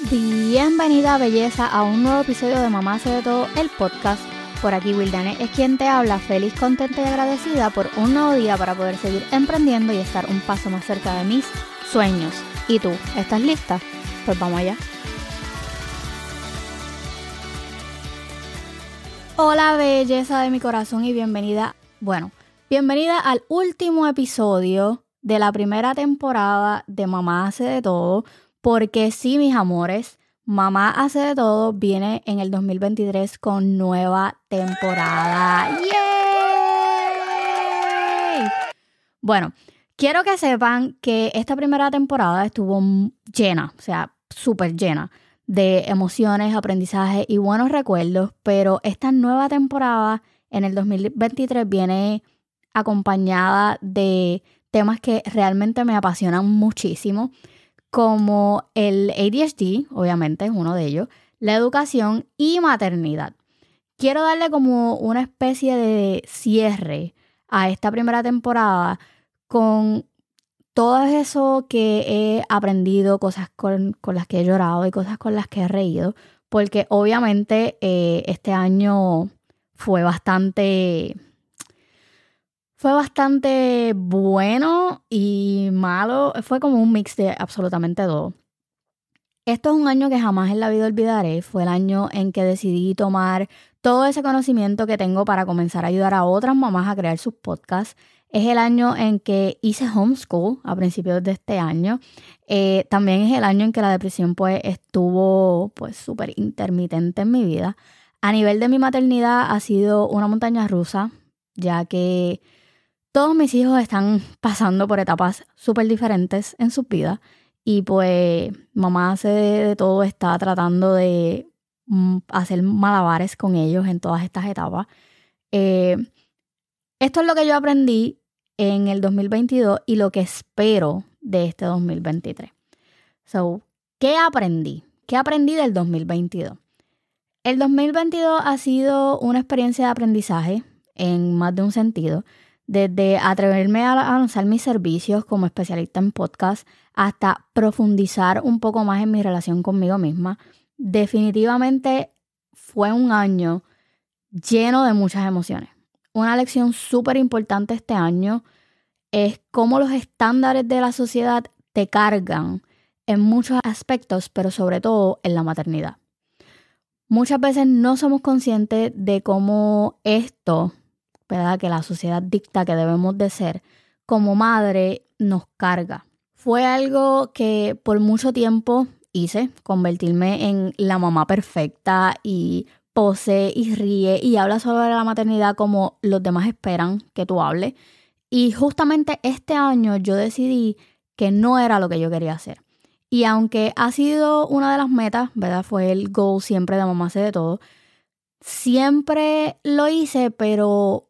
Bienvenida belleza a un nuevo episodio de Mamá hace de todo el podcast. Por aquí Wildane es quien te habla, feliz, contenta y agradecida por un nuevo día para poder seguir emprendiendo y estar un paso más cerca de mis sueños. ¿Y tú? ¿Estás lista? Pues vamos allá. Hola belleza de mi corazón y bienvenida, bueno, bienvenida al último episodio de la primera temporada de Mamá hace de todo, porque sí, mis amores, Mamá hace de todo viene en el 2023 con nueva temporada. ¡Yay! Bueno, quiero que sepan que esta primera temporada estuvo llena, o sea, súper llena de emociones, aprendizaje y buenos recuerdos, pero esta nueva temporada en el 2023 viene acompañada de temas que realmente me apasionan muchísimo, como el ADHD, obviamente es uno de ellos, la educación y maternidad. Quiero darle como una especie de cierre a esta primera temporada con todo eso que he aprendido, cosas con, las que he llorado y cosas con las que he reído, porque obviamente eh, este año fue bastante... Fue bastante bueno y malo. Fue como un mix de absolutamente todo. Esto es un año que jamás en la vida olvidaré. Fue el año en que decidí tomar todo ese conocimiento que tengo para comenzar a ayudar a otras mamás a crear sus podcasts es el año en que hice homeschool a principios de este año. Eh, también es el año en que la depresión pues estuvo pues súper intermitente en mi vida. A nivel de mi maternidad ha sido una montaña rusa, ya que todos mis hijos están pasando por etapas súper diferentes en sus vidas y pues mamá hace de todo, está tratando de mm, hacer malabares con ellos en todas estas etapas. Eh, esto es lo que yo aprendí en el 2022 y lo que espero de este 2023. So, ¿qué aprendí? ¿Qué aprendí del 2022? El 2022 ha sido una experiencia de aprendizaje en más de un sentido, desde atreverme a lanzar mis servicios como especialista en podcast hasta profundizar un poco más en mi relación conmigo misma. Definitivamente fue un año lleno de muchas emociones una lección súper importante este año es cómo los estándares de la sociedad te cargan en muchos aspectos, pero sobre todo en la maternidad. Muchas veces no somos conscientes de cómo esto, ¿verdad? que la sociedad dicta que debemos de ser, como madre nos carga. Fue algo que por mucho tiempo hice, convertirme en la mamá perfecta y pose y ríe y habla sobre la maternidad como los demás esperan que tú hables. Y justamente este año yo decidí que no era lo que yo quería hacer. Y aunque ha sido una de las metas, ¿verdad? Fue el goal siempre de mamá hace de todo. Siempre lo hice, pero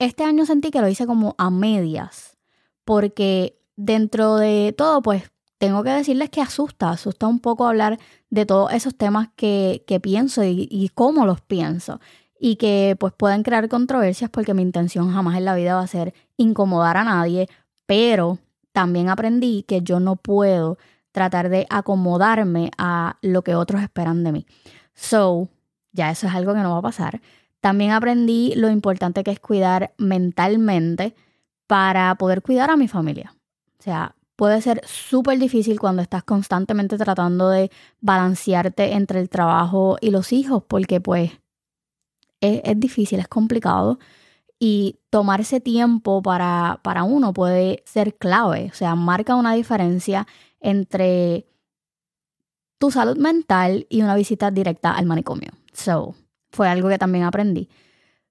este año sentí que lo hice como a medias. Porque dentro de todo, pues tengo que decirles que asusta, asusta un poco hablar de todos esos temas que, pienso y, cómo los pienso. Y que pues pueden crear controversias porque mi intención jamás en la vida va a ser incomodar a nadie, pero también aprendí que yo no puedo tratar de acomodarme a lo que otros esperan de mí. So, ya eso es algo que no va a pasar. También aprendí lo importante que es cuidar mentalmente para poder cuidar a mi familia. O sea, puede ser súper difícil cuando estás constantemente tratando de balancearte entre el trabajo y los hijos, porque pues es, difícil, es complicado. Y tomarse tiempo para, para uno puede ser clave, o sea, marca una diferencia entre tu salud mental y una visita directa al manicomio. So, fue algo que también aprendí.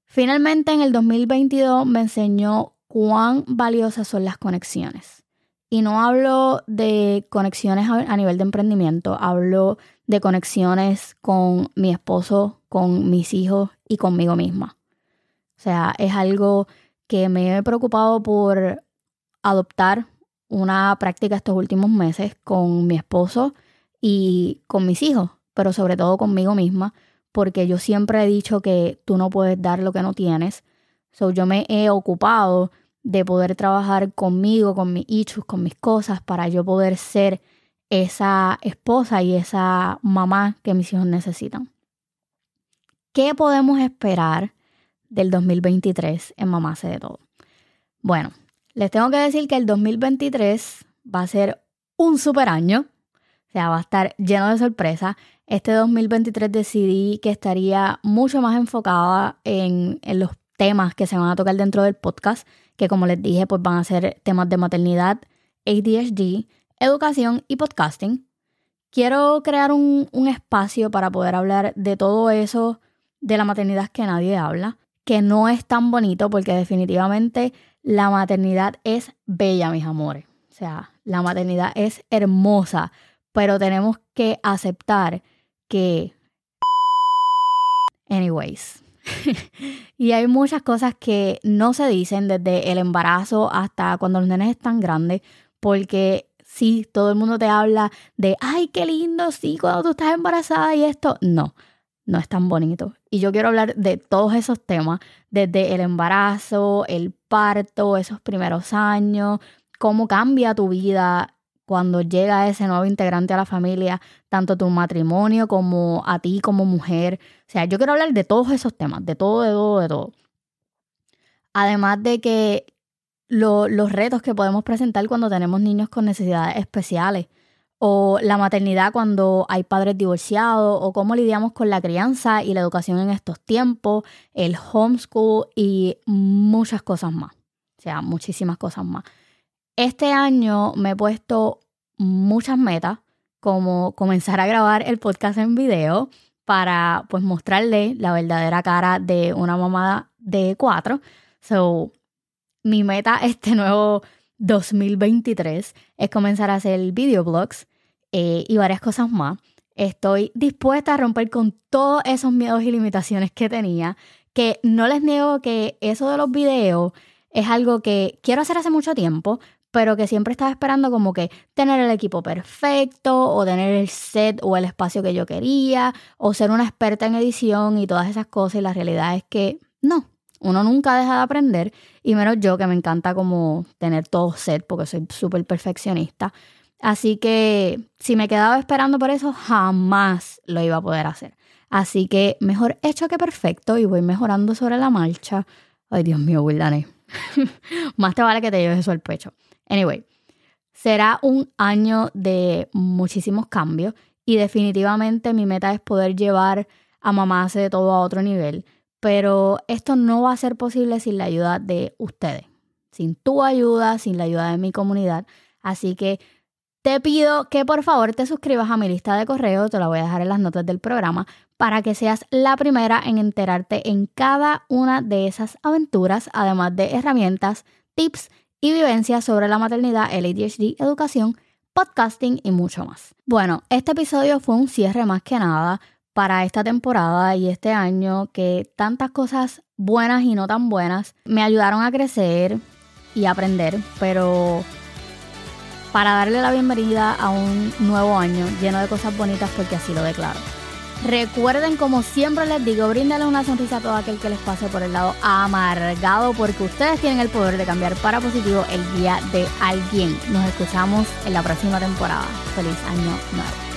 Finalmente, en el 2022 me enseñó cuán valiosas son las conexiones. Y no hablo de conexiones a nivel de emprendimiento, hablo de conexiones con mi esposo, con mis hijos y conmigo misma. O sea, es algo que me he preocupado por adoptar una práctica estos últimos meses con mi esposo y con mis hijos, pero sobre todo conmigo misma, porque yo siempre he dicho que tú no puedes dar lo que no tienes. So, yo me he ocupado de poder trabajar conmigo, con mis issues, con mis cosas, para yo poder ser esa esposa y esa mamá que mis hijos necesitan. ¿Qué podemos esperar del 2023 en Mamá hace de todo? Bueno, les tengo que decir que el 2023 va a ser un super año, o sea, va a estar lleno de sorpresas. Este 2023 decidí que estaría mucho más enfocada en, en los temas que se van a tocar dentro del podcast, que como les dije, pues van a ser temas de maternidad, ADHD, educación y podcasting. Quiero crear un, un espacio para poder hablar de todo eso de la maternidad que nadie habla, que no es tan bonito porque definitivamente la maternidad es bella, mis amores. O sea, la maternidad es hermosa, pero tenemos que aceptar que... Anyways. y hay muchas cosas que no se dicen desde el embarazo hasta cuando los nenes están grandes, porque sí, todo el mundo te habla de, ay, qué lindo, sí, cuando tú estás embarazada y esto. No, no es tan bonito. Y yo quiero hablar de todos esos temas, desde el embarazo, el parto, esos primeros años, cómo cambia tu vida cuando llega ese nuevo integrante a la familia, tanto tu matrimonio como a ti como mujer. O sea, yo quiero hablar de todos esos temas, de todo, de todo, de todo. Además de que los retos que podemos presentar cuando tenemos niños con necesidades especiales o la maternidad cuando hay padres divorciados, o cómo lidiamos con la crianza y la educación en estos tiempos, el homeschool y muchas cosas más. O sea, muchísimas cosas más. Este año me he puesto muchas metas, como comenzar a grabar el podcast en video para pues mostrarle la verdadera cara de una mamá de cuatro. So, mi meta este nuevo 2023 es comenzar a hacer videoblogs eh, y varias cosas más. Estoy dispuesta a romper con todos esos miedos y limitaciones que tenía, que no les niego que eso de los videos es algo que quiero hacer hace mucho tiempo, pero que siempre estaba esperando como que tener el equipo perfecto o tener el set o el espacio que yo quería o ser una experta en edición y todas esas cosas y la realidad es que no, uno nunca deja de aprender y menos yo que me encanta como tener todo set porque soy súper perfeccionista. Así que si me quedaba esperando por eso, jamás lo iba a poder hacer. Así que mejor hecho que perfecto y voy mejorando sobre la marcha. Ay, Dios mío, Wildané. Más te vale que te lleves eso al pecho. Anyway, será un año de muchísimos cambios y definitivamente mi meta es poder llevar a mamá de todo a otro nivel. Pero esto no va a ser posible sin la ayuda de ustedes, sin tu ayuda, sin la ayuda de mi comunidad. Así que te pido que por favor te suscribas a mi lista de correo, te la voy a dejar en las notas del programa, para que seas la primera en enterarte en cada una de esas aventuras, además de herramientas, tips y vivencias sobre la maternidad, el ADHD, educación, podcasting y mucho más. Bueno, este episodio fue un cierre más que nada para esta temporada y este año que tantas cosas buenas y no tan buenas me ayudaron a crecer y aprender, pero para darle la bienvenida a un nuevo año lleno de cosas bonitas porque así lo declaro. Recuerden, como siempre les digo, bríndenle una sonrisa a todo aquel que les pase por el lado amargado porque ustedes tienen el poder de cambiar para positivo el día de alguien. Nos escuchamos en la próxima temporada. Feliz año nuevo.